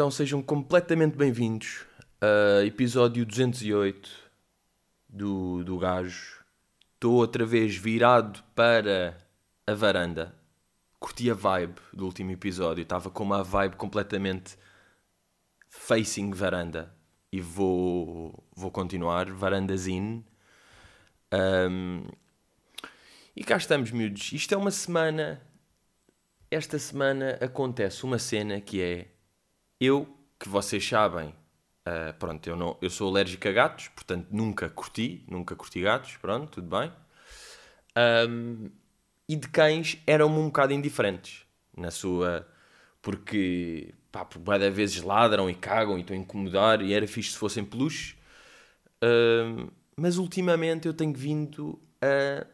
Então, sejam completamente bem-vindos a episódio 208 do, do Gajo. Estou outra vez virado para a varanda. Curti a vibe do último episódio. Estava com uma vibe completamente facing varanda. E vou, vou continuar, varandazine. Um, e cá estamos, miúdos. Isto é uma semana. Esta semana acontece uma cena que é eu, que vocês sabem, uh, pronto, eu, não, eu sou alérgico a gatos, portanto nunca curti, nunca curti gatos, pronto, tudo bem. Um, e de cães eram-me um bocado indiferentes na sua. Porque, pá, por várias vezes ladram e cagam e estão a incomodar e era fixe se fossem peluches. Um, mas ultimamente eu tenho vindo a.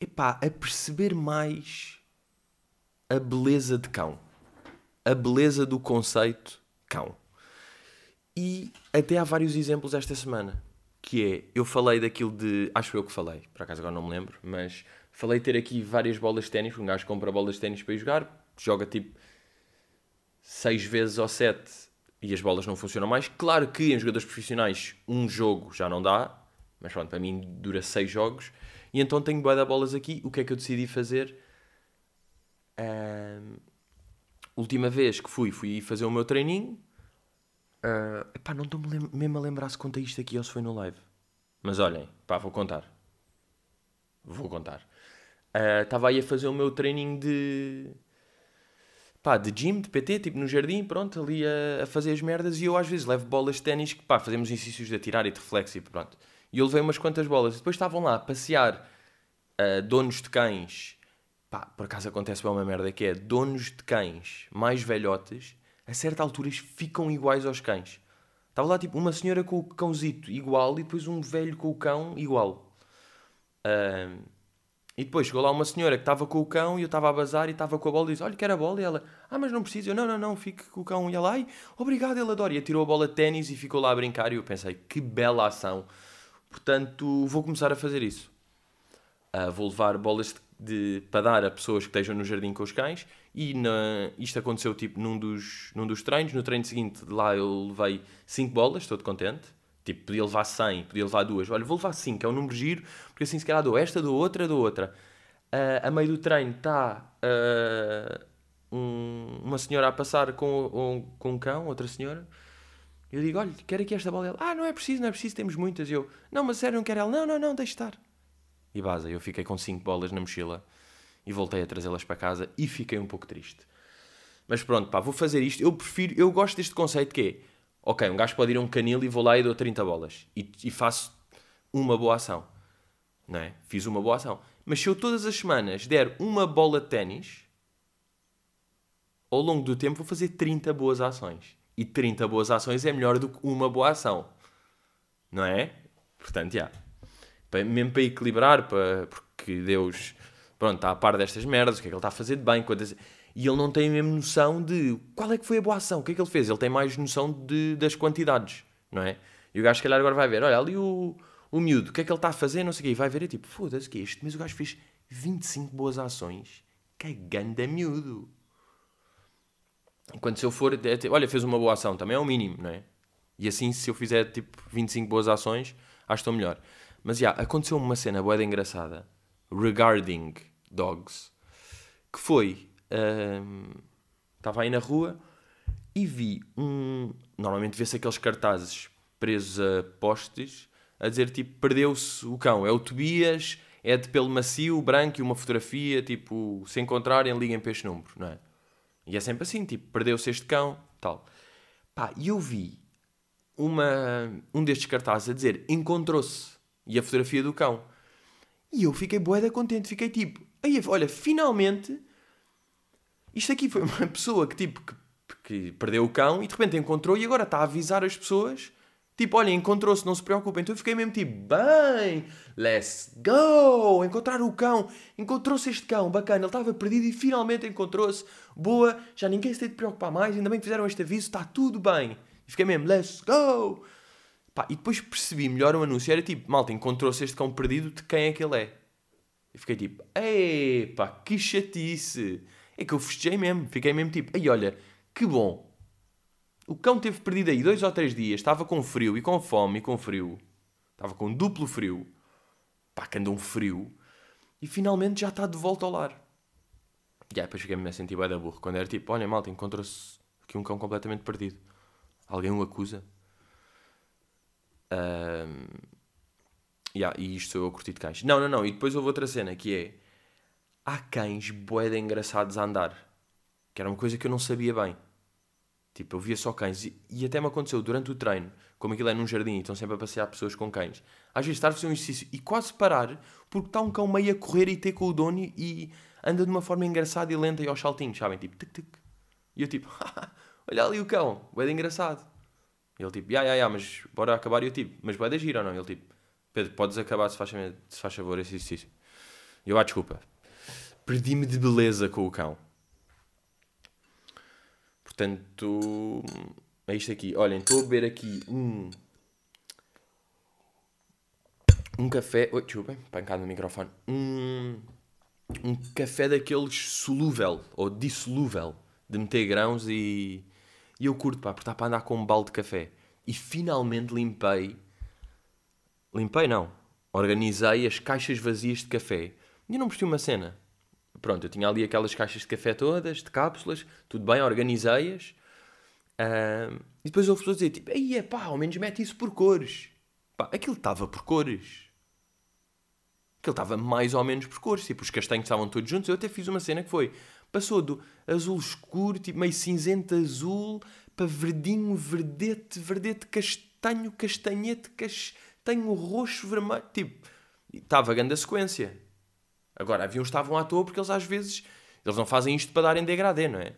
Epá, a perceber mais a beleza de cão a beleza do conceito cão. E até há vários exemplos esta semana. Que é, eu falei daquilo de. Acho eu que falei, por acaso agora não me lembro, mas falei ter aqui várias bolas de ténis. Um gajo compra bolas de ténis para ir jogar, joga tipo 6 vezes ou 7 e as bolas não funcionam mais. Claro que em jogadores profissionais um jogo já não dá, mas pronto, para mim dura 6 jogos. E então tenho boa de bolas aqui. O que é que eu decidi fazer? Um, última vez que fui, fui fazer o meu treininho. Uh, epá, não estou mesmo a lembrar se contei isto aqui ou se foi no live. Mas olhem, pá, vou contar. Vou contar. Estava uh, aí a fazer o meu treininho de. pá, de gym, de PT, tipo no jardim, pronto, ali a, a fazer as merdas. E eu às vezes levo bolas de ténis que, pá, fazemos exercícios de atirar e de reflexo e pronto. E eu levei umas quantas bolas. Depois estavam lá a passear uh, donos de cães pá, por acaso acontece bem uma merda que é donos de cães mais velhotes, a certa altura ficam iguais aos cães. Estava lá tipo uma senhora com o cãozito igual e depois um velho com o cão igual. E depois chegou lá uma senhora que estava com o cão e eu estava a bazar e estava com a bola e disse: Olha, quer a bola? E ela: Ah, mas não precisa. Eu: Não, não, não, fique com o cão. E ela: Ai, obrigado, ele adora. E tirou a bola de ténis e ficou lá a brincar. E eu pensei: Que bela ação. Portanto, vou começar a fazer isso. Uh, vou levar bolas de de, para dar a pessoas que estejam no jardim com os cães e na, isto aconteceu tipo num dos, num dos treinos, no treino seguinte lá eu levei 5 bolas, estou contente, tipo podia levar 100, podia levar duas, olha vou levar 5, é um número giro, porque assim se calhar dou esta, dou outra, dou outra. Uh, a meio do treino está uh, um, uma senhora a passar com, um, com um cão, outra senhora, eu digo, olha, quero aqui esta bola. Ela, ah, não é preciso, não é preciso, temos muitas. Eu, não, mas sério, não quero ela. Não, não, não, deixe estar e baza. Eu fiquei com 5 bolas na mochila e voltei a trazê-las para casa e fiquei um pouco triste. Mas pronto, pá, vou fazer isto. Eu prefiro, eu gosto deste conceito que é, ok, um gajo pode ir a um canil e vou lá e dou 30 bolas e, e faço uma boa ação. Não é? Fiz uma boa ação. Mas se eu todas as semanas der uma bola de ténis, ao longo do tempo vou fazer 30 boas ações. E 30 boas ações é melhor do que uma boa ação. Não é? Portanto, já. Yeah para, mesmo para equilibrar, para, porque Deus pronto, está a par destas merdas, o que é que ele está a fazer de bem, quantas... e ele não tem a mesma noção de qual é que foi a boa ação, o que é que ele fez, ele tem mais noção de, das quantidades, não é? E o gajo, se calhar, agora vai ver, olha ali o, o miúdo, o que é que ele está a fazer, não sei o quê, e vai ver, é tipo, foda-se, que é isto? Mas o gajo fez 25 boas ações, que ganda miúdo. Enquanto se eu for, é, tipo, olha, fez uma boa ação, também é o mínimo, não é? E assim, se eu fizer, tipo, 25 boas ações, acho que estou melhor. Mas já, aconteceu uma cena boeda engraçada regarding dogs que foi. Estava um, aí na rua e vi um. Normalmente vê-se aqueles cartazes presos a postes a dizer tipo: perdeu-se o cão. É o Tobias, é de pelo macio, branco e uma fotografia. Tipo, se encontrarem, liguem para este número, não é? E é sempre assim: tipo, perdeu-se este cão, tal. Pá, e eu vi uma, um destes cartazes a dizer: encontrou-se e a fotografia do cão. E eu fiquei boeda contente, fiquei tipo, aí, olha, finalmente isto aqui foi uma pessoa que tipo que, que, perdeu o cão e de repente encontrou e agora está a avisar as pessoas. Tipo, olha, encontrou-se, não se preocupem. Então eu fiquei mesmo tipo, bem, let's go! Encontrar o cão, encontrou-se este cão, bacana, ele estava perdido e finalmente encontrou-se. Boa, já ninguém se tem de preocupar mais, ainda bem que fizeram este aviso, está tudo bem. E fiquei mesmo, let's go! Pá, e depois percebi melhor o anúncio. Era tipo, malta, encontrou-se este cão perdido, de quem é que ele é? E fiquei tipo, pá, que chatice. É que eu festejei mesmo. Fiquei mesmo tipo, ei, olha, que bom. O cão teve perdido aí dois ou três dias, estava com frio e com fome e com frio. Estava com duplo frio. Pá, que anda um frio. E finalmente já está de volta ao lar. E aí depois fiquei-me a sentir bué da burro. Quando era tipo, olha malta, encontra-se aqui um cão completamente perdido. Alguém o acusa? Um... Yeah, e isto sou eu a curtir de cães. Não, não, não. E depois houve outra cena que é... Há cães de engraçados a andar. Que era uma coisa que eu não sabia bem. Tipo, eu via só cães. E, e até me aconteceu durante o treino, como aquilo é num jardim e estão sempre a passear pessoas com cães. Às vezes estar a fazer um exercício e quase parar porque está um cão meio a correr e ter com o dono e anda de uma forma engraçada e lenta e aos saltinhos, sabem? Tipo, tic, tic. E eu tipo, olha ali o cão, de engraçado. Ele tipo, ya, ya, ya, mas bora acabar. E eu tipo, mas de giro ou não? Ele tipo, Pedro, podes acabar se faz, se faz favor esse exercício. E eu, ah, desculpa. Perdi-me de beleza com o cão. Portanto, é isto aqui. Olhem, estou a beber aqui um. Um café. Oi, desculpem, pancada no microfone. Um. Um café daqueles solúvel ou dissolúvel de meter grãos e. E eu curto, pá, porque está para andar com um balde de café. E finalmente limpei. Limpei, não. Organizei as caixas vazias de café. E eu não percebi uma cena. Pronto, eu tinha ali aquelas caixas de café todas, de cápsulas, tudo bem, organizei-as. Uh, e depois houve pessoas dizer, tipo, aí é pá, ao menos mete isso por cores. Pá, aquilo estava por cores. Aquilo estava mais ou menos por cores. Tipo, os castanhos estavam todos juntos. Eu até fiz uma cena que foi, passou do azul escuro, tipo meio cinzento azul, para verdinho, verdete, verdete, castanho, castanhete, castanho, roxo, vermelho. Tipo, estava grande a sequência. Agora, havia uns que estavam à toa porque eles às vezes eles não fazem isto para darem degradê, não é?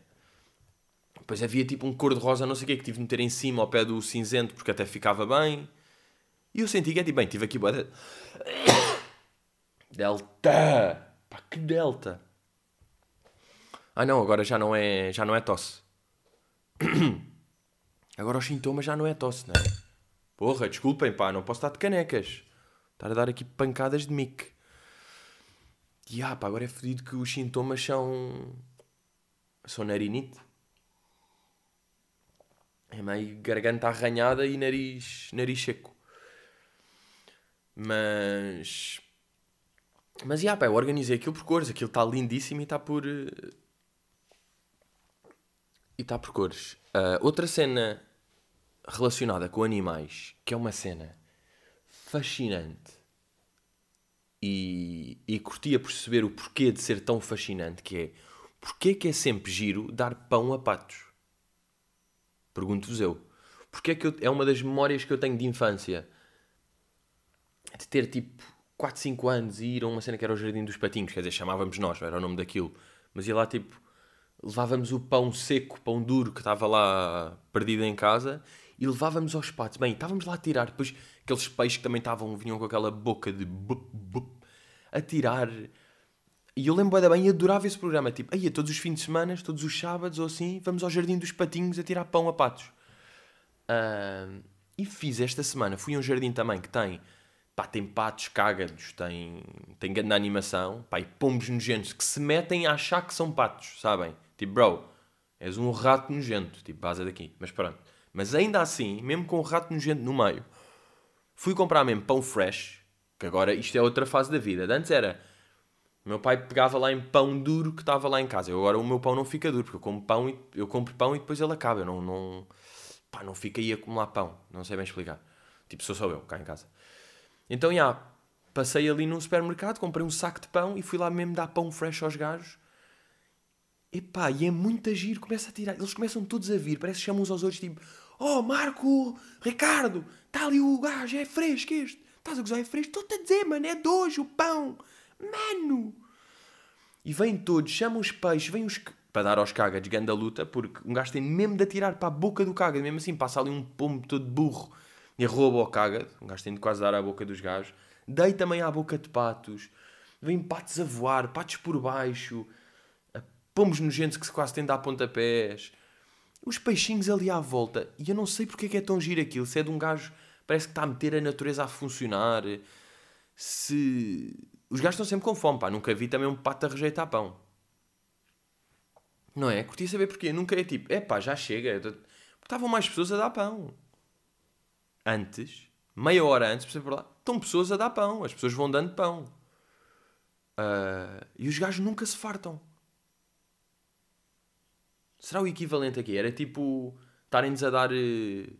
Depois havia tipo um cor-de-rosa, não sei o quê, que tive de meter em cima ao pé do cinzento porque até ficava bem. E eu senti que é tipo, bem, tive aqui boa. Delta! Pá, que delta! Ah não, agora já não é, já não é tosse. Agora os sintomas já não é tosse, não é? Porra, desculpem, pá, não posso estar de canecas. Estar a dar aqui pancadas de mic. E ah, pá, agora é fodido que os sintomas são. são narinite. É meio garganta arranhada e nariz, nariz seco. Mas. Mas, yeah, pá, eu organizei aquilo por cores. Aquilo está lindíssimo e está por. E está por cores. Uh, outra cena relacionada com animais, que é uma cena fascinante e, e perceber o porquê de ser tão fascinante, que é porquê que é sempre giro dar pão a patos? Pergunto-vos eu. Porque é que eu, é uma das memórias que eu tenho de infância de ter tipo 4, 5 anos e ir a uma cena que era o Jardim dos Patinhos, quer dizer, chamávamos nós, era o nome daquilo, mas ia lá tipo, levávamos o pão seco, pão duro que estava lá perdido em casa e levávamos aos patos. Bem, estávamos lá a tirar, depois aqueles peixes que também estavam, vinham com aquela boca de bup, bup, a tirar. E eu lembro bem adorava esse programa. Tipo, aí todos os fins de semana, todos os sábados ou assim, vamos ao Jardim dos Patinhos a tirar pão a patos. Uh, e fiz esta semana, fui a um jardim também que tem, pá, tem patos cágados, tem, tem grande animação, pá, e pombos nojentos que se metem a achar que são patos, sabem? Tipo, bro, és um rato nojento, tipo, vaza daqui. Mas pronto. Mas ainda assim, mesmo com o rato nojento no meio, fui comprar mesmo pão fresh, que agora isto é outra fase da vida. Antes era. Meu pai pegava lá em pão duro que estava lá em casa. Eu, agora o meu pão não fica duro, porque eu como pão e eu compro pão e depois ele acaba. Eu não, não, pá, não fica aí a acumular pão. Não sei bem explicar. Tipo, sou só eu cá em casa. Então, já, passei ali num supermercado, comprei um saco de pão e fui lá mesmo dar pão fresh aos gajos. Epá, e é muito giro, começa a tirar. Eles começam todos a vir, parece que chamam uns aos outros, tipo, oh Marco, Ricardo, está ali o gajo, é fresco este. Estás a gozar, é fresco? Estou-te a dizer, mano, é de hoje o pão. Mano! E vêm todos, chamam os peixes, vêm os... Para dar aos cagas ganda luta, porque um gajo tem mesmo de atirar para a boca do caga, mesmo assim, passa ali um pombo todo burro e rouba ao caga. Um gajo tem de quase dar à boca dos gajos. Dei também à boca de patos. Vêm patos a voar, patos por baixo pomos nojentos que se quase têm de dar pontapés, os peixinhos ali à volta. E eu não sei porque é que é tão giro aquilo. Se é de um gajo, parece que está a meter a natureza a funcionar. Se. Os gajos estão sempre com fome, pá. Nunca vi também um pato a rejeitar pão. Não é? Curti saber porquê. Nunca é tipo, é pá, já chega. estavam mais pessoas a dar pão. Antes, meia hora antes, por lá, estão pessoas a dar pão. As pessoas vão dando pão. Uh, e os gajos nunca se fartam. Será o equivalente aqui? Era tipo estarem-nos a dar uh,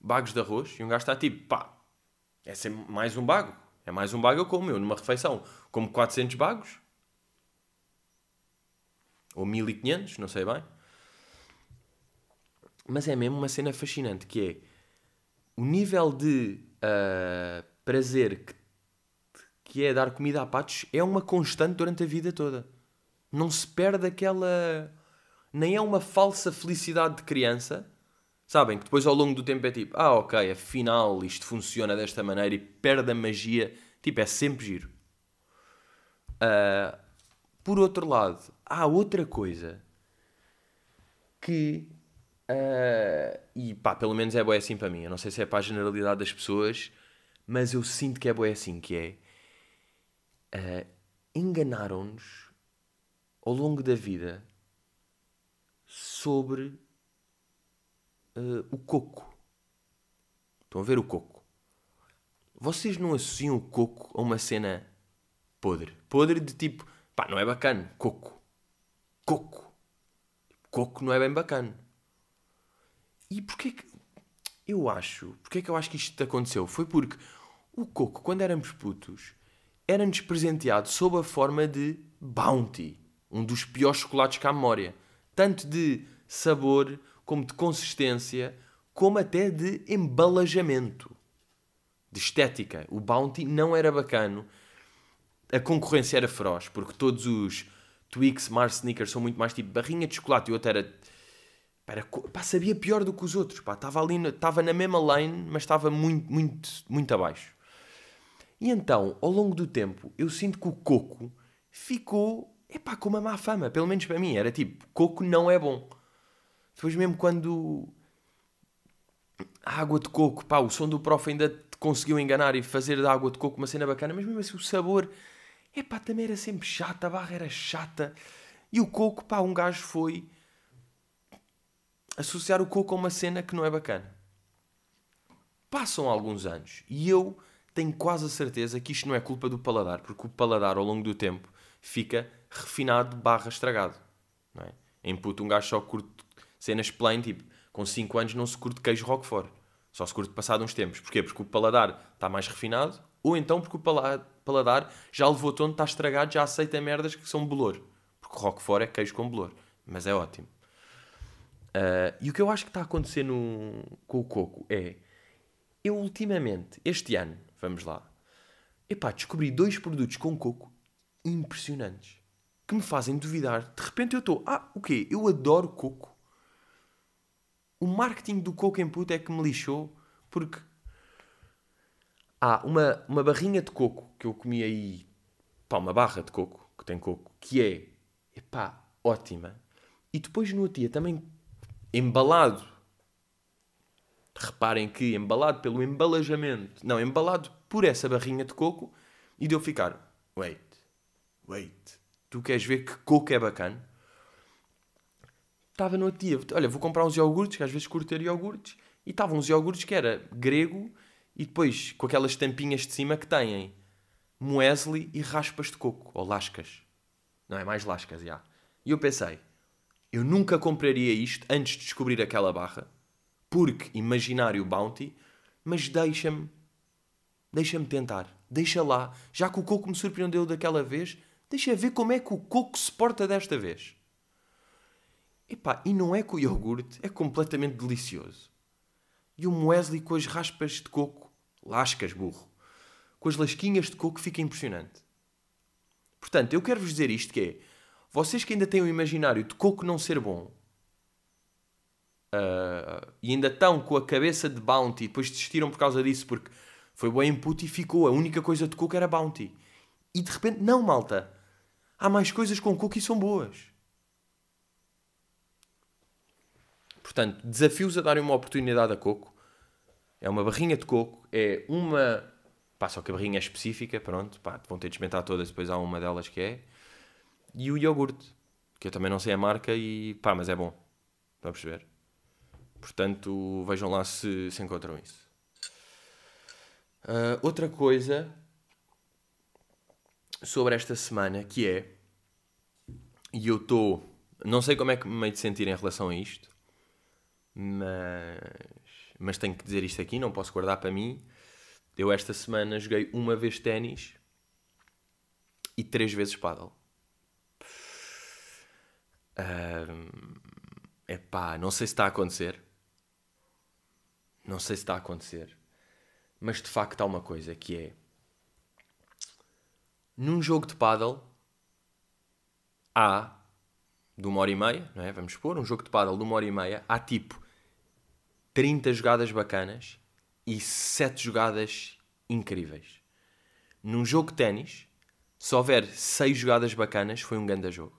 bagos de arroz e um gajo está tipo, pá, é sempre mais um bago. É mais um bago eu como. Eu numa refeição como 400 bagos. Ou 1500, não sei bem. Mas é mesmo uma cena fascinante que é o nível de uh, prazer que, que é dar comida a patos é uma constante durante a vida toda. Não se perde aquela. Nem é uma falsa felicidade de criança. Sabem? Que depois ao longo do tempo é tipo, ah, ok, afinal isto funciona desta maneira e perde a magia. Tipo, é sempre giro. Uh, por outro lado, há outra coisa que Uh, e pá, pelo menos é boé assim para mim. Eu não sei se é para a generalidade das pessoas, mas eu sinto que é boé assim, que é... Uh, enganaram-nos ao longo da vida sobre uh, o coco. Estão a ver o coco? Vocês não associam o coco a uma cena podre? Podre de tipo, pá, não é bacana. Coco. Coco. Coco não é bem bacana. E porquê que. Eu acho. Porquê que eu acho que isto aconteceu? Foi porque o Coco, quando éramos putos, era-nos presenteado sob a forma de Bounty. Um dos piores chocolates que há memória. Tanto de sabor, como de consistência, como até de embalajamento. De estética. O Bounty não era bacano. A concorrência era feroz, porque todos os Twix, Mars Snickers são muito mais tipo barrinha de chocolate e o outro era era, pá, sabia pior do que os outros. Pá, estava ali, estava na mesma lane, mas estava muito, muito, muito abaixo. E então, ao longo do tempo, eu sinto que o coco ficou, epá, com uma má fama. Pelo menos para mim. Era tipo, coco não é bom. Depois mesmo quando a água de coco, pá, o som do prof ainda te conseguiu enganar e fazer da água de coco uma cena bacana, mas mesmo assim o sabor, epá, também era sempre chata, a barra era chata. E o coco, pá, um gajo foi associar o coco a uma cena que não é bacana. Passam alguns anos e eu tenho quase a certeza que isto não é culpa do paladar, porque o paladar ao longo do tempo fica refinado barra estragado. Não é? Em puto um gajo só curte cenas plain, tipo, com 5 anos não se curte queijo roquefort. Só se curte passado uns tempos. Porquê? Porque o paladar está mais refinado, ou então porque o paladar já levou tom, está estragado, já aceita merdas que são bolor. Porque roquefort é queijo com bolor. Mas é ótimo. Uh, e o que eu acho que está a acontecer no, com o coco é. Eu ultimamente, este ano, vamos lá, epá, descobri dois produtos com coco impressionantes que me fazem duvidar. De repente eu estou, ah, o quê? Eu adoro coco. O marketing do coco em puta é que me lixou porque há uma, uma barrinha de coco que eu comi aí, pá, uma barra de coco que tem coco, que é, epá, ótima. E depois no outro dia também embalado. Reparem que embalado pelo embalajamento, não, embalado por essa barrinha de coco e de eu ficar, wait, wait, tu queres ver que coco é bacana? Estava no outro dia, olha, vou comprar uns iogurtes, que às vezes curto ter iogurtes, e estavam uns iogurtes que era grego e depois com aquelas tampinhas de cima que têm muesli e raspas de coco, ou lascas. Não é mais lascas, já. E eu pensei, eu nunca compraria isto antes de descobrir aquela barra, porque imaginário bounty, mas deixa-me, deixa-me tentar, deixa lá, já que o coco me surpreendeu daquela vez, deixa ver como é que o coco se porta desta vez. Epá, e não é que o iogurte é completamente delicioso. E o muesli com as raspas de coco, lascas, burro, com as lasquinhas de coco fica impressionante. Portanto, eu quero vos dizer isto que é, vocês que ainda têm o imaginário de coco não ser bom uh, e ainda estão com a cabeça de Bounty depois desistiram por causa disso porque foi bom input e ficou. A única coisa de coco era Bounty. E de repente, não, malta. Há mais coisas com coco e são boas. Portanto, desafios a darem uma oportunidade a coco. É uma barrinha de coco, é uma. Pá, só que a barrinha é específica, pronto, pá, vão ter de experimentar todas, depois há uma delas que é e o iogurte, que eu também não sei a marca e pá, mas é bom. Estão a perceber? Portanto, vejam lá se, se encontram isso. Uh, outra coisa sobre esta semana que é, e eu estou, não sei como é que me meio de sentir em relação a isto, mas, mas tenho que dizer isto aqui, não posso guardar para mim. Eu esta semana joguei uma vez ténis e três vezes paddle. É uh, pá, não sei se está a acontecer. Não sei se está a acontecer. Mas de facto há uma coisa que é. Num jogo de paddle há de uma hora e meia, não é? Vamos supor, um jogo de paddle de uma hora e meia, há tipo 30 jogadas bacanas e 7 jogadas incríveis. Num jogo de ténis, se houver 6 jogadas bacanas, foi um grande jogo.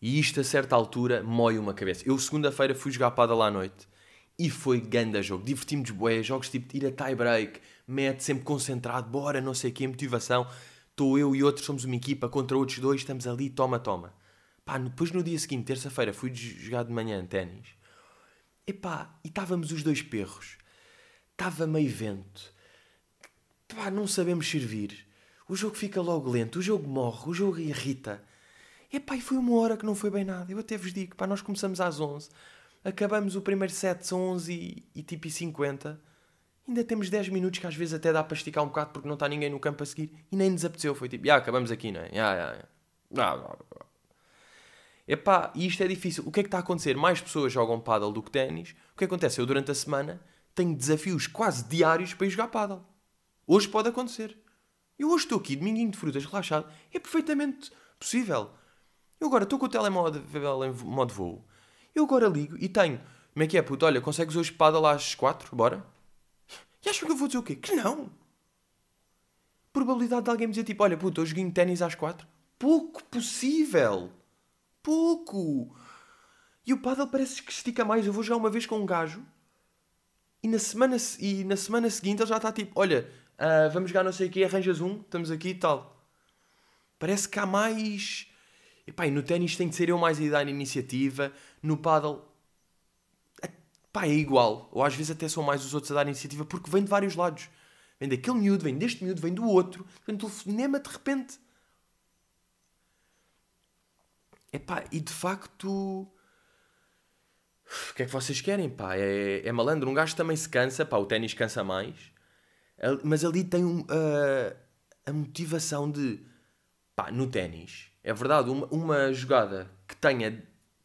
E isto a certa altura mói uma cabeça. Eu segunda-feira fui jogar paddle à noite e foi ganda jogo. Divertimos bué, jogos tipo ir a tie break, mete sempre concentrado, bora, não sei o que, motivação. Estou eu e outros, somos uma equipa contra outros dois, estamos ali, toma, toma. Pá, depois no dia seguinte, terça-feira, fui jogar de manhã ténis. Epá, e estávamos os dois perros. Estava meio vento. Pá, não sabemos servir. O jogo fica logo lento, o jogo morre, o jogo irrita. Epá, e foi uma hora que não foi bem nada. Eu até vos digo, pá, nós começamos às 11 acabamos o primeiro set, são 11 e, e tipo e 50. Ainda temos 10 minutos que às vezes até dá para esticar um bocado porque não está ninguém no campo a seguir. E nem nos apeteceu. Foi tipo, já, acabamos aqui, não é? Já, já, já. Epá, e isto é difícil. O que é que está a acontecer? Mais pessoas jogam paddle do que ténis. O que acontece? Eu durante a semana tenho desafios quase diários para ir jogar paddle. Hoje pode acontecer. Eu hoje estou aqui, dominguinho de frutas, relaxado. É perfeitamente possível. Eu agora estou com o telemóvel em modo voo. Eu agora ligo e tenho. Como é que é, puto? Olha, consegues hoje espada lá às 4? Bora? E acham que eu vou dizer o quê? Que não! Probabilidade de alguém me dizer tipo: Olha, puto, hoje joguinho ténis às 4? Pouco possível! Pouco! E o paddle parece que estica mais. Eu vou jogar uma vez com um gajo e na semana, e na semana seguinte ele já está tipo: Olha, uh, vamos jogar não sei o quê, arranjas um, estamos aqui e tal. Parece que há mais E no ténis tem de ser eu mais a dar iniciativa. No paddle, epá, é igual. Ou às vezes até são mais os outros a dar iniciativa porque vem de vários lados. Vem daquele miúdo, vem deste miúdo, vem do outro. Vem do telefonema de repente. Epá, e de facto... O que é que vocês querem, pá? É, é malandro. Um gajo também se cansa, pá, o ténis cansa mais. Mas ali tem um, uh, a motivação de... Pá, no ténis é verdade, uma, uma jogada que tenha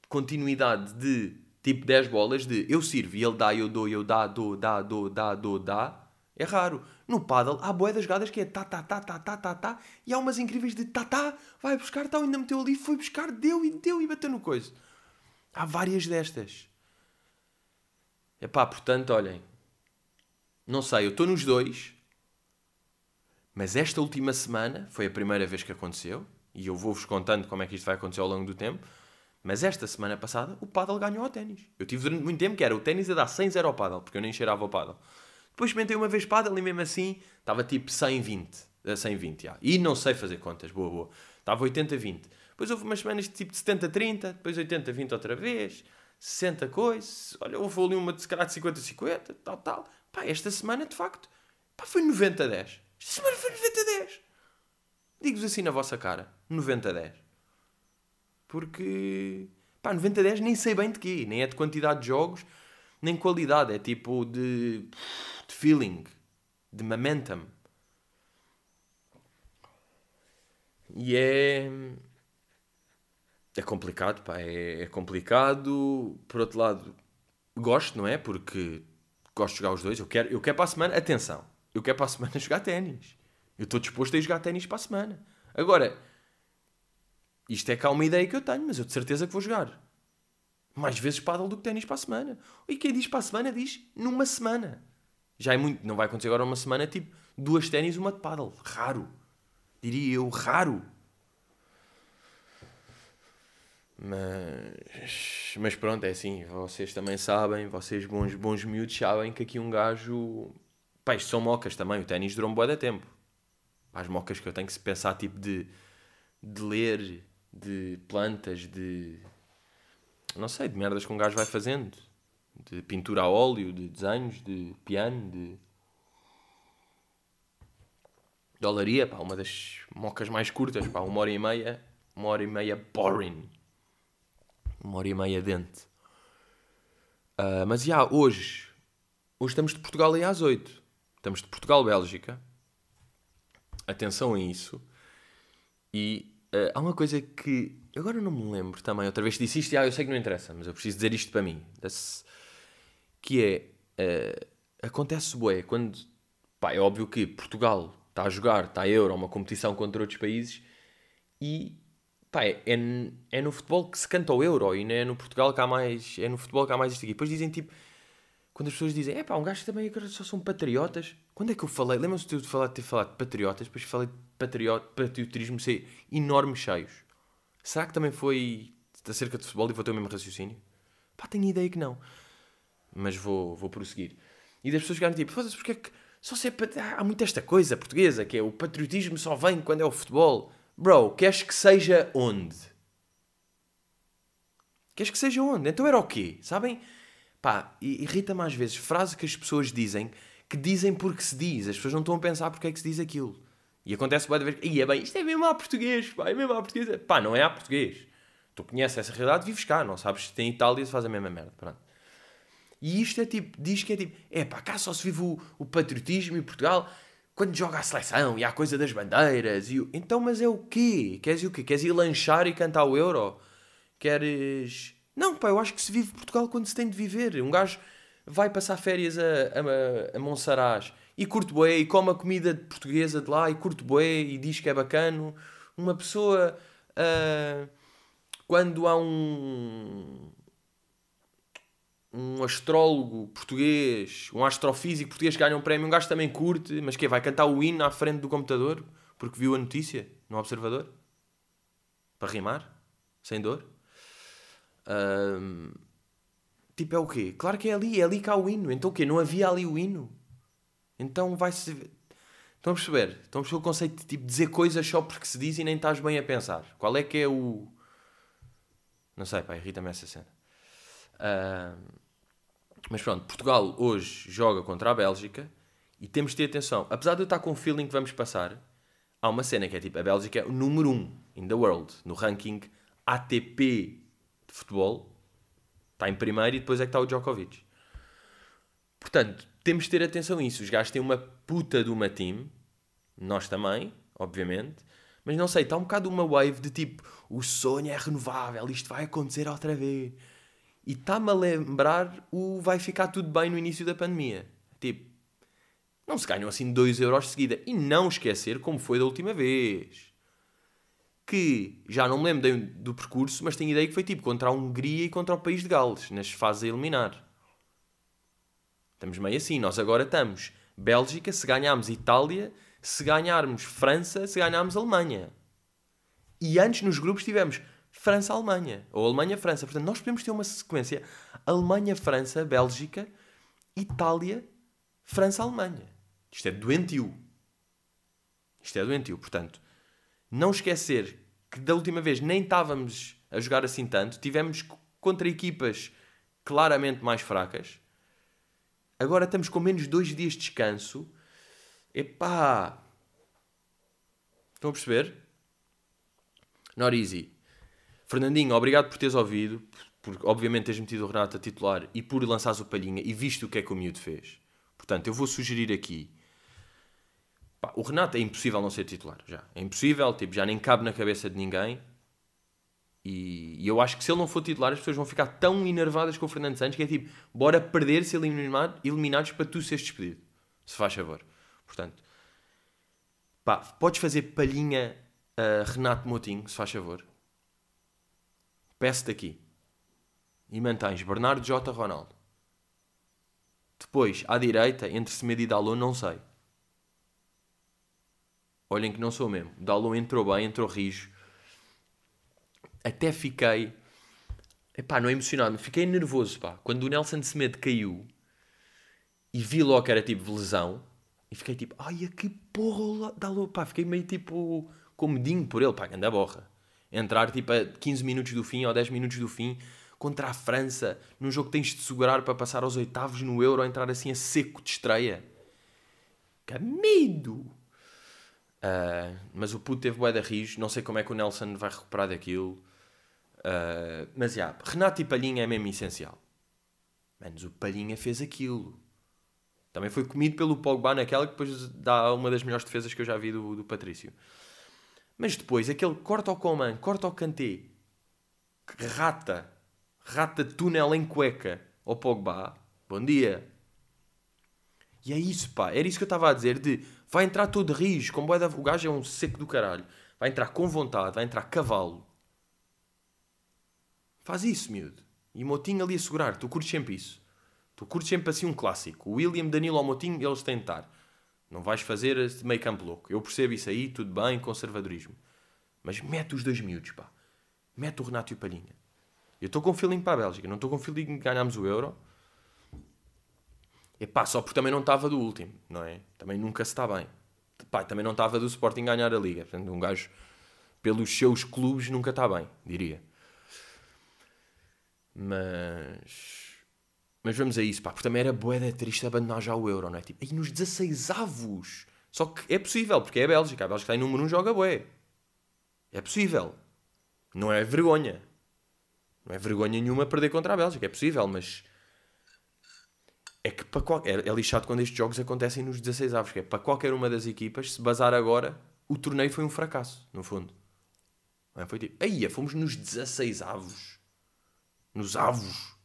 continuidade de tipo 10 bolas, de eu sirvo e ele dá, eu dou, eu dá, dou, dá, dou, dá, dou, dá, é raro. No paddle há boé das jogadas que é tá, tá, tá, tá, tá, tá, tá, e há umas incríveis de tá, tá, vai buscar, tal, ainda meteu ali, foi buscar, deu e deu e bateu no coisa. Há várias destas. É pá, portanto, olhem, não sei, eu estou nos dois, mas esta última semana foi a primeira vez que aconteceu e eu vou-vos contando como é que isto vai acontecer ao longo do tempo. Mas esta semana passada o paddle ganhou ao ténis. Eu tive durante muito tempo que era o ténis a dar 100-0 ao paddle, porque eu nem cheirava ao paddle. Depois experimentei uma vez paddle e mesmo assim estava tipo 120. 120, já. E não sei fazer contas, boa, boa. Estava 80-20. Depois houve umas semanas de tipo 70-30, depois 80-20 outra vez, 60 coisas. Olha, houve ali uma de de 50-50, tal, tal. Pá, esta semana de facto, pá, foi 90-10. Esta semana foi 90-10. Digo-vos assim na vossa cara. 90-10. Porque, pá, 90-10 nem sei bem de quê. Nem é de quantidade de jogos, nem qualidade. É tipo de, de feeling, de momentum. E é. É complicado, pá. É, é complicado. Por outro lado, gosto, não é? Porque gosto de jogar os dois. Eu quero, eu quero para a semana. Atenção, eu quero para a semana jogar ténis. Eu estou disposto a jogar ténis para a semana. Agora, isto é cá uma ideia que eu tenho, mas eu de certeza que vou jogar. Mais vezes paddle do que ténis para a semana. E quem diz para a semana diz numa semana. Já é muito. Não vai acontecer agora uma semana tipo duas ténis uma de paddle. Raro. Diria eu, raro. Mas, mas pronto, é assim. Vocês também sabem, vocês bons, bons miúdos sabem que aqui um gajo. Pá, isto são mocas também. O ténis durou um boa de tempo as mocas que eu tenho que se pensar tipo de, de ler, de plantas, de não sei, de merdas que um gajo vai fazendo. De pintura a óleo, de desenhos, de piano, de. Dolaria, pá, uma das mocas mais curtas, pá, uma hora e meia, uma hora e meia boring. Uma hora e meia dente. Uh, mas já, hoje, hoje estamos de Portugal aí às 8. Estamos de Portugal-Bélgica. Atenção a isso. E uh, há uma coisa que agora não me lembro também. Outra vez disse isto e ah, eu sei que não interessa, mas eu preciso dizer isto para mim. Que é. Uh, acontece bué quando. Pá, é óbvio que Portugal está a jogar, está a Euro, uma competição contra outros países e pá, é, é, é, no futebol que se canta o Euro e não é no Portugal que há mais. É no futebol que há mais isto aqui. Depois dizem tipo. Quando as pessoas dizem, é pá, um gajo também só são patriotas. Quando é que eu falei? Lembram-se de eu ter falado de patriotas? Depois falei de patriot, patriotismo ser enormes cheios. Será que também foi acerca de futebol e vou ter o mesmo raciocínio? Pá, tenho ideia que não. Mas vou, vou prosseguir. E das pessoas ficarem tipo, foda-se, porque é que só se é pat... há muito esta coisa portuguesa que é o patriotismo só vem quando é o futebol. Bro, queres que seja onde? Queres que seja onde? Então era o quê? Sabem? Pá, irrita-me às vezes frase que as pessoas dizem que dizem porque se diz. As pessoas não estão a pensar porque é que se diz aquilo. E acontece pode ver e é bem, isto é mesmo a português, pá, é mesmo a português. Pá, não é a português. Tu conheces essa realidade, vives cá, não sabes se tem Itália se faz a mesma merda. Pronto. E isto é tipo, diz que é tipo, é pá, cá só se vive o, o patriotismo em Portugal quando joga a seleção e há a coisa das bandeiras. E o... Então, mas é o quê? Queres o quê? Queres ir lanchar e cantar o Euro? Queres. Não, pá, eu acho que se vive Portugal quando se tem de viver. Um gajo vai passar férias a, a, a Monsaraz e curte bué e come a comida portuguesa de lá e curte bué e diz que é bacano. Uma pessoa, uh, quando há um, um astrólogo português, um astrofísico português que ganha um prémio, um gajo também curte, mas que vai cantar o hino à frente do computador porque viu a notícia no observador? Para rimar? Sem dor? Uh, tipo, é o quê? Claro que é ali, é ali que há o hino. Então o quê? Não havia ali o hino? Então vai-se. Estão a perceber? Estão a perceber o conceito de tipo, dizer coisas só porque se diz e nem estás bem a pensar. Qual é que é o. Não sei, pá, irrita-me essa cena. Uh... Mas pronto, Portugal hoje joga contra a Bélgica e temos de ter atenção. Apesar de eu estar com o feeling que vamos passar, há uma cena que é tipo: a Bélgica é o número 1 um in the world, no ranking ATP de futebol. Está em primeiro e depois é que está o Djokovic. Portanto, temos de ter atenção a isso. Os gajos têm uma puta de uma team, nós também, obviamente, mas não sei, está um bocado uma wave de tipo, o sonho é renovável, isto vai acontecer outra vez. E está-me a lembrar o vai ficar tudo bem no início da pandemia. Tipo, não se ganham assim 2 euros de seguida. E não esquecer como foi da última vez. Que já não me lembro do percurso, mas tenho ideia que foi tipo contra a Hungria e contra o país de Gales, nas fases a eliminar. Estamos meio assim. Nós agora estamos Bélgica, se ganharmos Itália, se ganharmos França, se ganharmos Alemanha. E antes nos grupos tivemos França-Alemanha. Ou Alemanha-França. Portanto, nós podemos ter uma sequência Alemanha-França, Bélgica, Itália, França-Alemanha. Isto é doentio. Isto é doentio. Portanto, não esquecer que da última vez nem estávamos a jogar assim tanto. Tivemos contra equipas claramente mais fracas. Agora estamos com menos dois dias de descanso. Epá! Estão a perceber? Not easy. Fernandinho, obrigado por teres ouvido, por obviamente teres metido o Renato a titular e por lançares o palhinha e visto o que é que o miúdo fez. Portanto, eu vou sugerir aqui. Pá, o Renato é impossível não ser titular, já. É impossível, tipo, já nem cabe na cabeça de ninguém. E, e, eu acho que se ele não for titular, as pessoas vão ficar tão enervadas com o Fernando Santos que é tipo, bora perder-se eliminado, eliminados para tu seres despedido. Se faz favor. Portanto, pá, podes fazer palhinha a Renato Moutinho, se faz favor. Peço-te aqui. E mantens Bernardo J. Ronaldo. Depois, à direita, entre Semedo e Dalot, não sei. Olhem que não sou mesmo. Dalot entrou bem, entrou rijo até fiquei. Epá, não é emocionado, fiquei nervoso, pá. Quando o Nelson Semedo caiu e vi logo que era tipo lesão, e fiquei tipo, ai, que porra dá louco, pá. Fiquei meio tipo com medinho por ele, pá, anda borra. Entrar tipo a 15 minutos do fim ou 10 minutos do fim contra a França, num jogo que tens de segurar para passar aos oitavos no Euro, entrar assim a seco de estreia. Medo! Uh, mas o puto teve bué de rios, não sei como é que o Nelson vai recuperar daquilo. Uh, mas já, yeah, Renato e Palhinha é mesmo essencial. Menos o Palhinha fez aquilo. Também foi comido pelo Pogba naquela que depois dá uma das melhores defesas que eu já vi do, do Patrício. Mas depois, aquele corta ao Coman, corta ao Kanté, rata, rata túnel em cueca ao Pogba, bom dia. E é isso, pá, era isso que eu estava a dizer, de vai entrar todo rijo, como o gajo é um seco do caralho, vai entrar com vontade, vai entrar cavalo. Faz isso, miúdo. E Motinho ali a segurar, tu curtes sempre isso. Tu curtes sempre assim um clássico. O William, Danilo ou Motinho, eles têm estar. Não vais fazer meio campo louco. Eu percebo isso aí, tudo bem, conservadorismo. Mas mete os dois miúdos, pá. Mete o Renato e o Palhinha. Eu estou com feeling para a Bélgica. Não estou com feeling que ganhamos o Euro. E pá, só porque também não estava do último, não é? Também nunca se está bem. Pá, também não estava do Sporting ganhar a Liga. Portanto, um gajo, pelos seus clubes, nunca está bem, diria. Mas mas vamos a isso, pá, porque também era boeda triste abandonar já o Euro, não é? Tipo, aí nos 16 avos. Só que é possível, porque é a Bélgica. A Bélgica está em número 1, joga bué. É possível. Não é vergonha. Não é vergonha nenhuma perder contra a Bélgica. É possível, mas... É que para qual... é, é lixado quando estes jogos acontecem nos 16 avos. Que é para qualquer uma das equipas, se bazar agora, o torneio foi um fracasso, no fundo. Não é? Foi tipo, aí fomos nos 16 avos. Nos avos.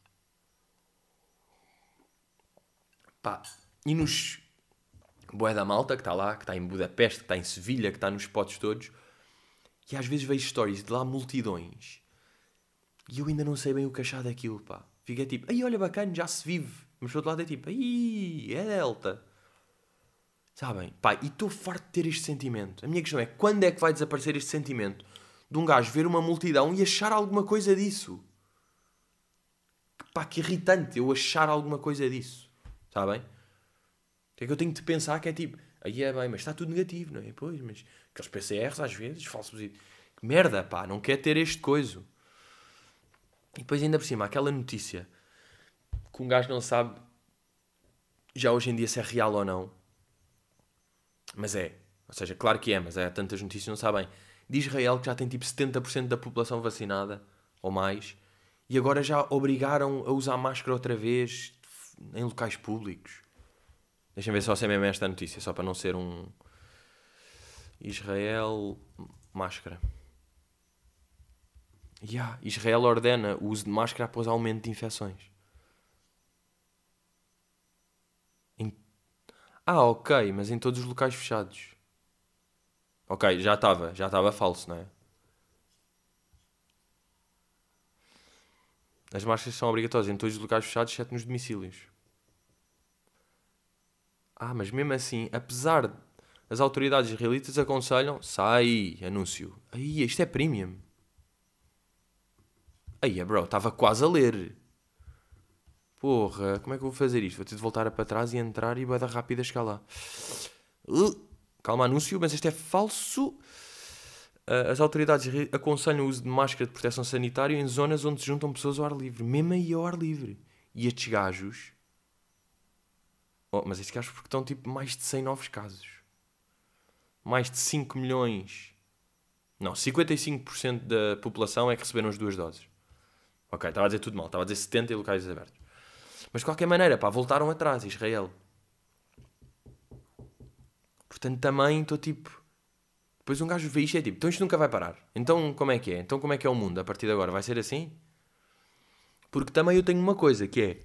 Pá, e nos Boé da Malta, que está lá, que está em Budapeste, que está em Sevilha, que está nos spots todos, e às vezes vejo stories de lá multidões e eu ainda não sei bem o que achar daquilo, pá. Fica tipo, aí olha bacana, já se vive. Mas do outro lado é tipo, aí é Delta. Sabem? Pá, e estou farto de ter este sentimento. A minha questão é, quando é que vai desaparecer este sentimento de um gajo ver uma multidão e achar alguma coisa disso? Pá, que irritante eu achar alguma coisa disso. Está bem? O que é que eu tenho de pensar que é tipo, aí é bem, mas está tudo negativo, não é? Pois, mas aqueles PCRs às vezes, falso positivo. Que merda, pá, não quer ter este coiso. E depois ainda por cima, aquela notícia que um gajo não sabe já hoje em dia se é real ou não. Mas é. Ou seja, claro que é, mas é tantas notícias não sabem. De Israel que já tem tipo 70% da população vacinada ou mais e agora já obrigaram a usar máscara outra vez em locais públicos. Deixem ver só se é mesmo esta notícia, só para não ser um. Israel. Máscara. Yeah, Israel ordena o uso de máscara após aumento de infecções. Ah, ok, mas em todos os locais fechados. Ok, já estava, já estava falso, não é? As máscaras são obrigatórias em todos os locais fechados, exceto nos domicílios. Ah, mas mesmo assim, apesar as autoridades israelitas aconselham, sai, anúncio. Aí, isto é premium. Aí, bro, estava quase a ler. Porra, como é que eu vou fazer isto? Vou ter de voltar para trás e entrar e vai dar rápido a chegar lá. Uh, calma, anúncio, mas este é falso. Uh, as autoridades aconselham o uso de máscara de proteção sanitária em zonas onde se juntam pessoas ao ar livre. Mesmo aí ao ar livre. E estes gajos... Oh, mas estes gajos porque estão tipo mais de 100 novos casos. Mais de 5 milhões... Não, 55% da população é que receberam as duas doses. Ok, estava a dizer tudo mal. Estava a dizer 70 em locais abertos. Mas de qualquer maneira, pá, voltaram atrás, Israel. Portanto, também estou tipo depois um gajo vê isto e é tipo, então isto nunca vai parar. Então como é que é? Então como é que é o mundo a partir de agora? Vai ser assim? Porque também eu tenho uma coisa que é,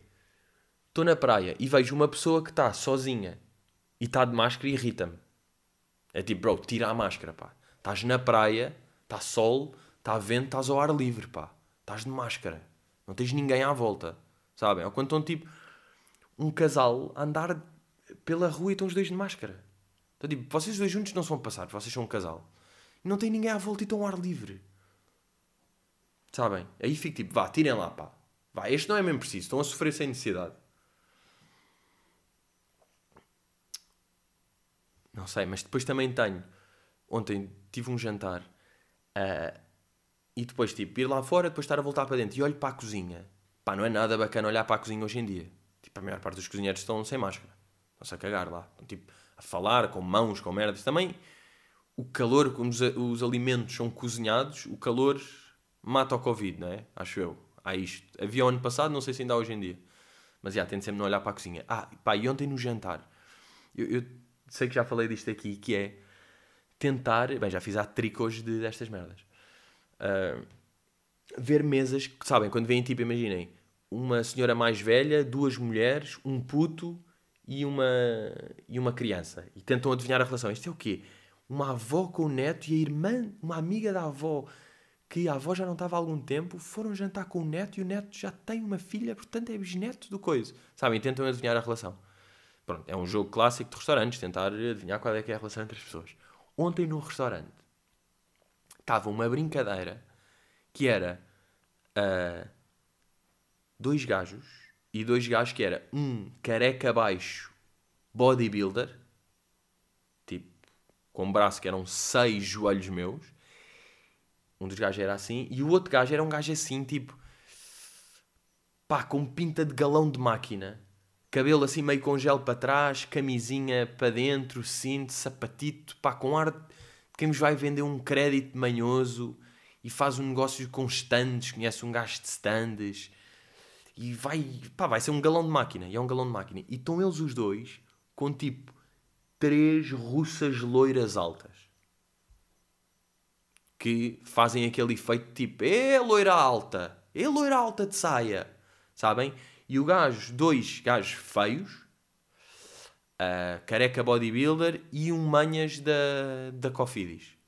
estou na praia e vejo uma pessoa que está sozinha e está de máscara e irrita-me. É tipo, bro, tira a máscara, pá. Estás na praia, está sol, está vento, estás ao ar livre, pá. Estás de máscara. Não tens ninguém à volta. Sabem? Ou quando estão tipo um casal a andar pela rua e estão os dois de máscara. Então, tipo, vocês dois juntos não se vão passar, vocês são um casal. E não tem ninguém à volta e estão ao ar livre. Sabem? Aí fico tipo, vá, tirem lá, pá. Vá, este não é mesmo preciso, estão a sofrer sem necessidade. Não sei, mas depois também tenho. Ontem tive um jantar uh, e depois, tipo, ir lá fora, depois estar a voltar para dentro e olho para a cozinha. Pá, não é nada bacana olhar para a cozinha hoje em dia. Tipo, a maior parte dos cozinheiros estão sem máscara. Estão-se a cagar lá. Estão, tipo, a falar com mãos, com merdas. Também, o calor, como os, os alimentos são cozinhados, o calor mata o Covid, não é? Acho eu. Há isto. Havia ano passado, não sei se ainda há hoje em dia. Mas, já, tento sempre não olhar para a cozinha. Ah, pá, e ontem no jantar, eu, eu sei que já falei disto aqui, que é tentar, bem, já fiz há tricos de, destas merdas. Uh, ver mesas, que sabem, quando vêm tipo, imaginem, uma senhora mais velha, duas mulheres, um puto e uma, e uma criança. E tentam adivinhar a relação. Isto é o quê? Uma avó com o neto e a irmã, uma amiga da avó, que a avó já não estava há algum tempo, foram jantar com o neto e o neto já tem uma filha, portanto é bisneto do coisa. Sabem? Tentam adivinhar a relação. Pronto, é um jogo clássico de restaurantes, tentar adivinhar qual é que é a relação entre as pessoas. Ontem no restaurante estava uma brincadeira que era uh, dois gajos e dois gajos que era um careca baixo bodybuilder, tipo, com um braço que eram seis joelhos meus. Um dos gajos era assim, e o outro gajo era um gajo assim, tipo, pá, com pinta de galão de máquina cabelo assim meio com gel para trás, camisinha para dentro, cinto, sapatito, pá, com ar de quem nos vai vender um crédito manhoso e faz um negócio com stands, conhece um gajo de stands e vai, pá, vai ser um galão de máquina, e é um galão de máquina. E estão eles os dois com tipo três russas loiras altas que fazem aquele efeito tipo, é loira alta, é loira alta de saia, sabem? E o gajo, dois gajos feios, uh, careca bodybuilder e um manhas da, da Cofidis.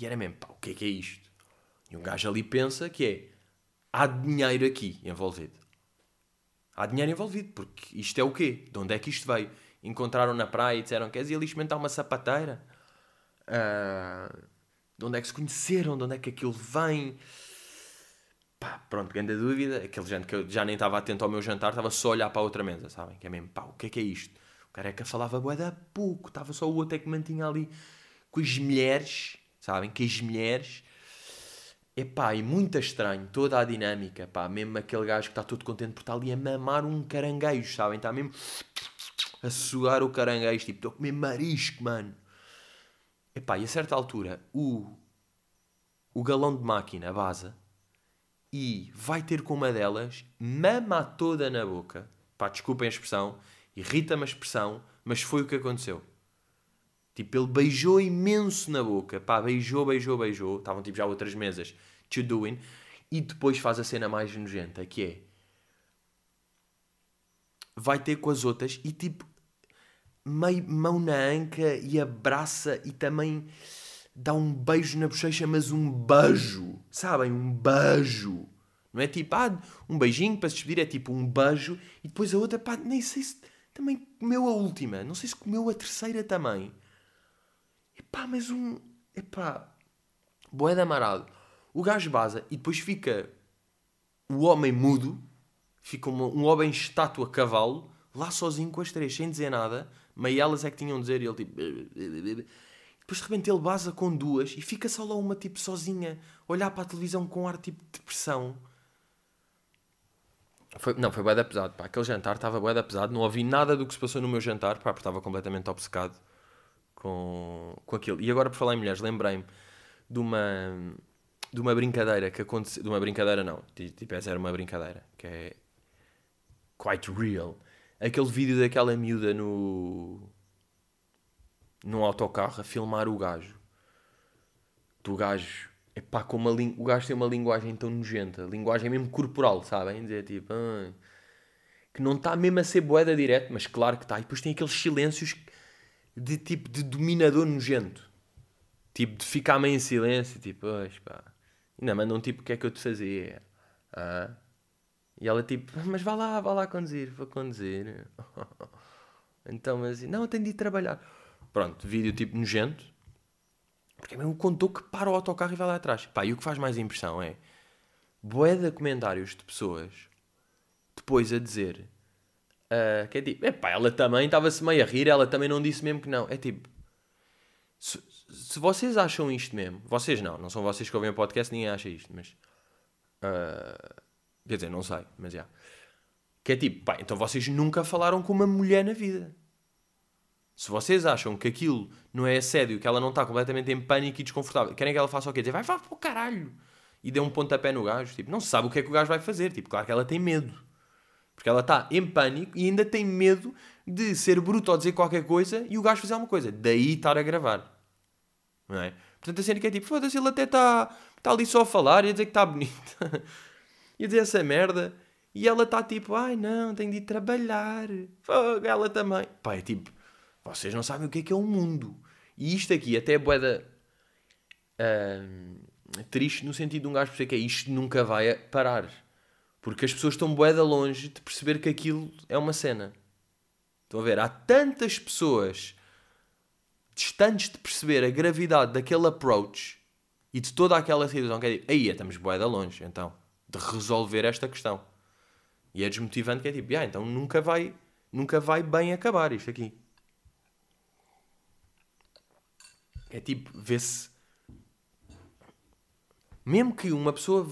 E era mesmo, pá, o que é que é isto? E um gajo ali pensa que é, há dinheiro aqui envolvido. Há dinheiro envolvido, porque isto é o quê? De onde é que isto veio? Encontraram na praia e disseram, queres ir ali experimentar uma sapateira? Uh, de onde é que se conheceram? De onde é que aquilo vem? pá, pronto, grande dúvida. Aquele gente que eu já nem estava atento ao meu jantar, estava só a olhar para a outra mesa, sabem? Que é mesmo, pá, o que é que é isto? O careca falava bué da pouco, estava só o outro é que mantinha ali com as mulheres, sabem? Que as mulheres. Epá, e muito estranho toda a dinâmica, pá, mesmo aquele gajo que está todo contente por estar ali a mamar um caranguejo, sabem? Está mesmo a suar o caranguejo, tipo, estou a comer marisco, mano. Epá, e a certa altura, o, o galão de máquina, a base, e vai ter com uma delas, mama toda na boca. Pá, desculpem a expressão, irrita-me a expressão, mas foi o que aconteceu. Tipo, ele beijou imenso na boca. Pá, beijou, beijou, beijou. Estavam tipo já outras mesas. To doing. E depois faz a cena mais nojenta, que é... Vai ter com as outras e tipo... Meio mão na anca e abraça e também dá um beijo na bochecha, mas um beijo. Sabem? Um beijo. Não é tipo, ah, um beijinho para se despedir, é tipo um beijo. E depois a outra, pá, nem sei se também comeu a última. Não sei se comeu a terceira também. Epá, mas um. Epá. Boé de amarado. O gajo baza e depois fica o homem mudo. Fica uma, um homem estátua cavalo, lá sozinho com as três, sem dizer nada. Meio elas é que tinham a dizer e ele tipo. Depois de repente ele baza com duas e fica só lá uma tipo sozinha, olhar para a televisão com ar tipo de depressão. Foi, não, foi bué pesado, pá. Aquele jantar estava bué pesado. Não ouvi nada do que se passou no meu jantar, pá, porque estava completamente obcecado com, com aquilo. E agora, por falar em mulheres, lembrei-me de uma, de uma brincadeira que aconteceu. De uma brincadeira, não. Tipo, essa era uma brincadeira, que é quite real. Aquele vídeo daquela miúda no num autocarro a filmar o gajo. Do gajo. Epá, com uma o gajo tem uma linguagem tão nojenta. Linguagem mesmo corporal, sabem? Dizer tipo. Ah, que não está mesmo a ser boeda direto, mas claro que está. E depois tem aqueles silêncios de tipo de dominador nojento. Tipo de ficar meio em silêncio. Tipo, pois pá. Ainda mandam tipo o que é que eu te fazia. Ah. E ela tipo, mas vá lá, vá lá conduzir, vou conduzir. então, mas não, eu tenho de ir trabalhar. Pronto, vídeo tipo nojento. Porque é mesmo contou que para o autocarro e vai lá atrás. Pá, e o que faz mais impressão é boé de comentários de pessoas depois a dizer uh, que é tipo, epá, ela também estava-se meio a rir, ela também não disse mesmo que não. É tipo, se vocês acham isto mesmo, vocês não, não são vocês que ouvem o podcast, ninguém acha isto, mas. Uh, quer dizer, não sei, mas já. Que é tipo, pá, então vocês nunca falaram com uma mulher na vida. Se vocês acham que aquilo não é assédio, que ela não está completamente em pânico e desconfortável, querem que ela faça o quê? Dizer, vai, vai para o caralho. E dê um pontapé no gajo. Tipo, não se sabe o que é que o gajo vai fazer. Tipo, claro que ela tem medo. Porque ela está em pânico e ainda tem medo de ser bruto ou dizer qualquer coisa e o gajo fazer alguma coisa. Daí estar a gravar. Não é? Portanto, a cena que é tipo, foda-se, ele até está tá ali só a falar e a dizer que está bonita. e a dizer essa merda. E ela está tipo, ai não, tenho de ir trabalhar. Fogo, ela também. Pá, é tipo, vocês não sabem o que é que é o mundo. E isto aqui até é boeda uh, triste no sentido de um gajo perceber que é isto nunca vai parar. Porque as pessoas estão boeda longe de perceber que aquilo é uma cena. Estão a ver? Há tantas pessoas distantes de perceber a gravidade daquele approach e de toda aquela situação que é tipo, aí estamos boeda longe, então, de resolver esta questão. E é desmotivante que é tipo, ah, então nunca vai, nunca vai bem acabar isto aqui. É tipo, vê-se. Mesmo que uma pessoa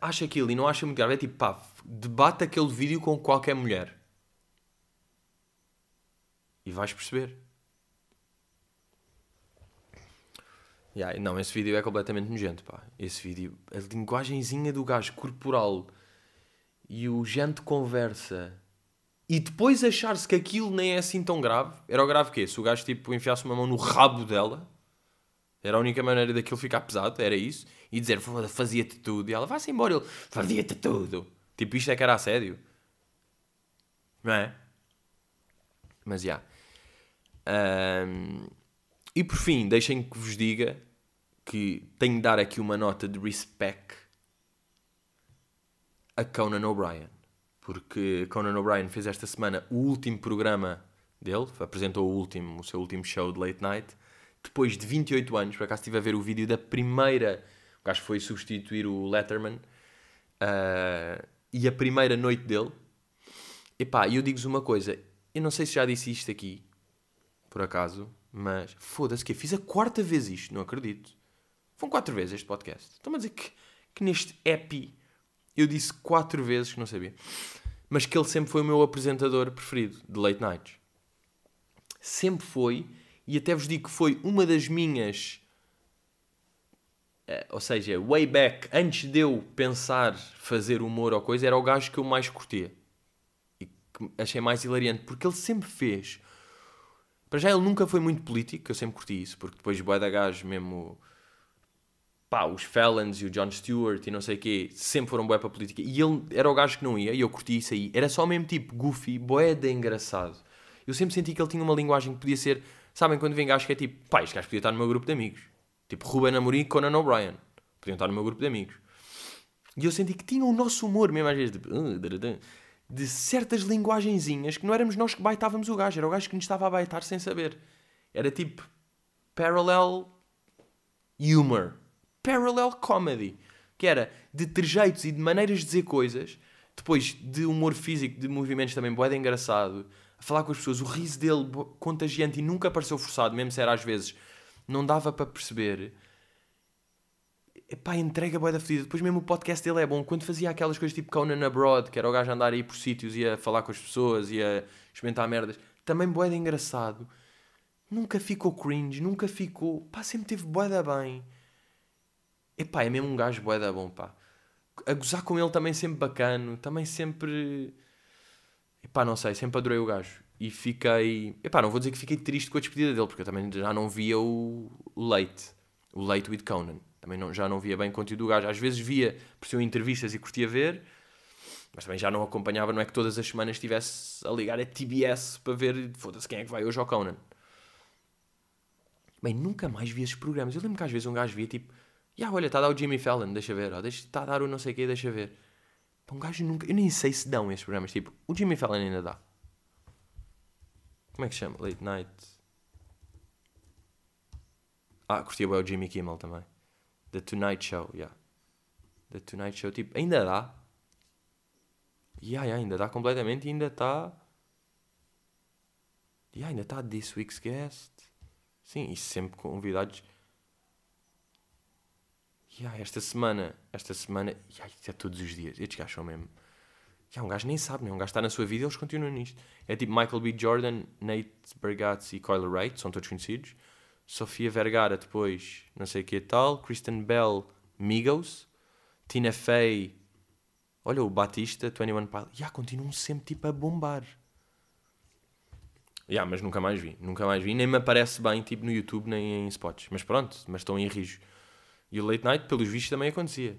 acha aquilo e não acha muito grave, é tipo, pá, debate aquele vídeo com qualquer mulher. E vais perceber. Yeah, não, esse vídeo é completamente nojento, pá. Esse vídeo, a linguagenzinha do gajo corporal e o gente conversa e depois achar-se que aquilo nem é assim tão grave. Era o grave que Se o gajo tipo enfiasse uma mão no rabo dela, era a única maneira daquilo ficar pesado, era isso. E dizer, fazia-te tudo. E ela, vai-se embora, ele, fazia-te tudo. Tipo, isto é que era assédio. Não é? Mas, já. Yeah. Um, e por fim, deixem que vos diga que tenho de dar aqui uma nota de respect a Conan O'Brien. Porque Conan O'Brien fez esta semana o último programa dele, apresentou o, último, o seu último show de late night depois de 28 anos, por acaso estive a ver o vídeo da primeira, o gajo foi substituir o Letterman, uh, e a primeira noite dele. Epá, e eu digo-vos uma coisa, eu não sei se já disse isto aqui, por acaso, mas foda-se que eu fiz a quarta vez isto, não acredito. Foram quatro vezes este podcast. Estão a dizer que, que neste epi eu disse quatro vezes que não sabia. Mas que ele sempre foi o meu apresentador preferido de late nights. Sempre foi e até vos digo que foi uma das minhas. Uh, ou seja, way back, antes de eu pensar fazer humor ou coisa, era o gajo que eu mais curtia. E que achei mais hilariante, porque ele sempre fez. Para já, ele nunca foi muito político, eu sempre curti isso, porque depois, boé da gajo, mesmo. Pá, os Fallons e o Jon Stewart e não sei o quê, sempre foram boé para a política. E ele era o gajo que não ia, e eu curti isso aí. Era só o mesmo tipo, goofy, boé de engraçado. Eu sempre senti que ele tinha uma linguagem que podia ser Sabem quando vem gajos que é tipo, pá, este gajo podia estar no meu grupo de amigos. Tipo, Ruben Amorim e Conan O'Brien. Podiam estar no meu grupo de amigos. E eu senti que tinham o nosso humor, mesmo às vezes, de, uh, de certas linguagenzinhas que não éramos nós que baitávamos o gajo, era o gajo que nos estava a baitar sem saber. Era tipo parallel humor, parallel comedy, que era de trejeitos e de maneiras de dizer coisas, depois de humor físico, de movimentos também boeda engraçado, falar com as pessoas, o riso dele contagiante e nunca pareceu forçado, mesmo se era às vezes, não dava para perceber. Epá, entrega boa da fedida. Depois mesmo o podcast dele é bom. Quando fazia aquelas coisas tipo Conan Abroad, que era o gajo andar aí por sítios e a falar com as pessoas e a experimentar merdas, também boa de engraçado. Nunca ficou cringe, nunca ficou... Pá, sempre teve boa da bem. Epá, é mesmo um gajo boa da bom, pá. A gozar com ele também sempre bacano, também sempre Epá, não sei, sempre adorei o gajo. E fiquei. Epá, não vou dizer que fiquei triste com a despedida dele, porque eu também já não via o Late. O Late with Conan. Também não, já não via bem o conteúdo do gajo. Às vezes via, por entrevistas e curtia ver, mas também já não acompanhava. Não é que todas as semanas estivesse a ligar a TBS para ver, foda-se, quem é que vai hoje ao Conan. Bem, nunca mais vi esses programas. Eu lembro que às vezes um gajo via tipo, já olha, está a dar o Jimmy Fallon, deixa ver, está a dar o não sei o quê, deixa ver. Um gajo nunca. Eu nem sei se dão esses programas. Tipo, o Jimmy Fallon ainda dá. Como é que chama? Late Night. Ah, curtia o Jimmy Kimmel também. The Tonight Show, yeah. The Tonight Show, tipo, ainda dá. Yeah, yeah, ainda dá completamente e ainda está. Yeah, ainda está This Week's Guest. Sim, e sempre convidados. Yeah, esta semana, esta semana, yeah, é todos os dias. Estes gajos são mesmo. Yeah, um gajo nem sabe, né? um gajo está na sua vida e eles continuam nisto. É tipo Michael B. Jordan, Nate Bargatze e Coyle Wright, são todos conhecidos. Sofia Vergara, depois, não sei o que e tal. Kristen Bell, Migos. Tina Fey, olha o Batista, 21 Pilots. Yeah, continuam sempre tipo a bombar. Yeah, mas nunca mais vi, nunca mais vi. Nem me aparece bem tipo no YouTube nem em spots. Mas pronto, mas estão em rijo. E o Late Night, pelos vistos, também acontecia.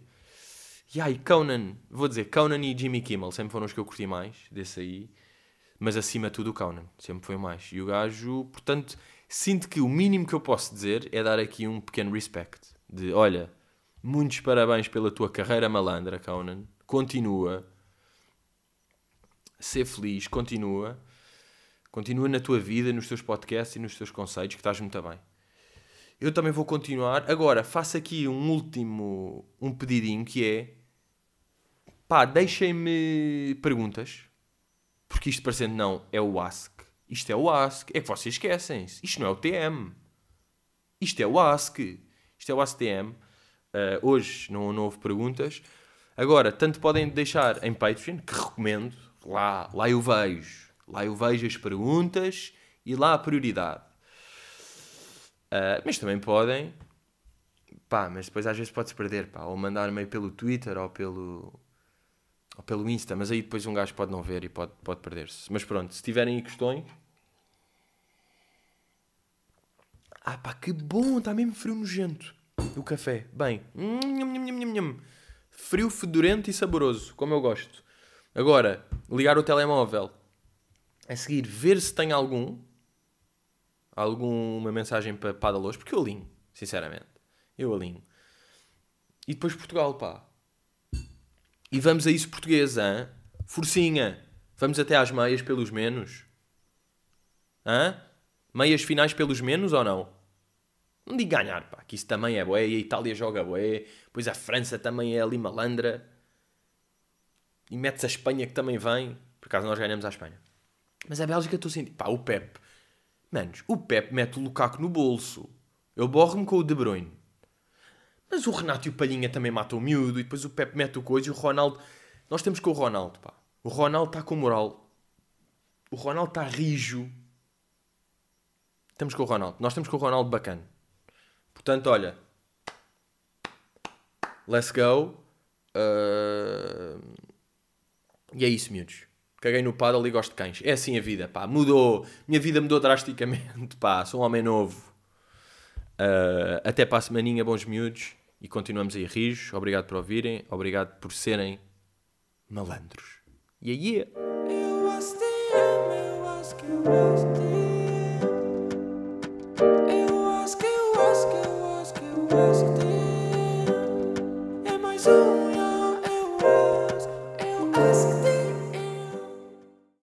E Conan, vou dizer, Conan e Jimmy Kimmel sempre foram os que eu curti mais, desse aí. Mas acima de tudo o Conan, sempre foi mais. E o gajo, portanto, sinto que o mínimo que eu posso dizer é dar aqui um pequeno respect. De, olha, muitos parabéns pela tua carreira malandra, Conan. Continua. Ser feliz, continua. Continua na tua vida, nos teus podcasts e nos teus conceitos, que estás muito bem. Eu também vou continuar. Agora, faço aqui um último um pedidinho que é pá, deixem-me perguntas. Porque isto parecendo não é o Ask. Isto é o Ask. É que vocês esquecem-se. Isto não é o TM. Isto é o Ask. Isto é o Ask TM. Uh, hoje não, não houve perguntas. Agora, tanto podem deixar em Patreon, que recomendo. Lá, lá eu vejo. Lá eu vejo as perguntas e lá a prioridade. Uh, mas também podem. Pá, mas depois às vezes pode-se perder, pá. Ou mandar meio pelo Twitter ou pelo. Ou pelo Insta, mas aí depois um gajo pode não ver e pode, pode perder-se. Mas pronto, se tiverem aí questões. Ah pá, que bom, está mesmo frio nojento. O café. Bem. Frio, fedorento e saboroso, como eu gosto. Agora, ligar o telemóvel. A seguir, ver se tem algum alguma mensagem para Padalos, porque eu alinho, sinceramente. Eu alinho. E depois Portugal, pá. E vamos a isso português, hã? Forcinha. Vamos até às meias pelos menos. Hã? Meias finais pelos menos ou não? Não digo ganhar, pá, que isso também é bué, e a Itália joga bué, pois a França também é ali malandra. E metes a Espanha que também vem. Por acaso nós ganhamos a Espanha. Mas a Bélgica estou sentindo. Pá, o Pep Manos, o Pep mete o Lukaku no bolso. Eu borro-me com o De Bruyne. Mas o Renato e o Palhinha também matam o miúdo. E depois o Pep mete o coisa e o Ronaldo... Nós temos com o Ronaldo, pá. O Ronaldo está com moral. O Ronaldo está rijo. Estamos com o Ronaldo. Nós temos com o Ronaldo bacana. Portanto, olha. Let's go. Uh... E é isso, miúdos caguei no paddle e gosto de cães. É assim a vida, pá. Mudou. Minha vida mudou drasticamente, pá. Sou um homem novo. Uh, até para a semaninha, bons miúdos. E continuamos aí rijos. Obrigado por ouvirem. Obrigado por serem malandros. Yeah. Eu acho eu acho que eu acho que eu acho que eu acho que eu acho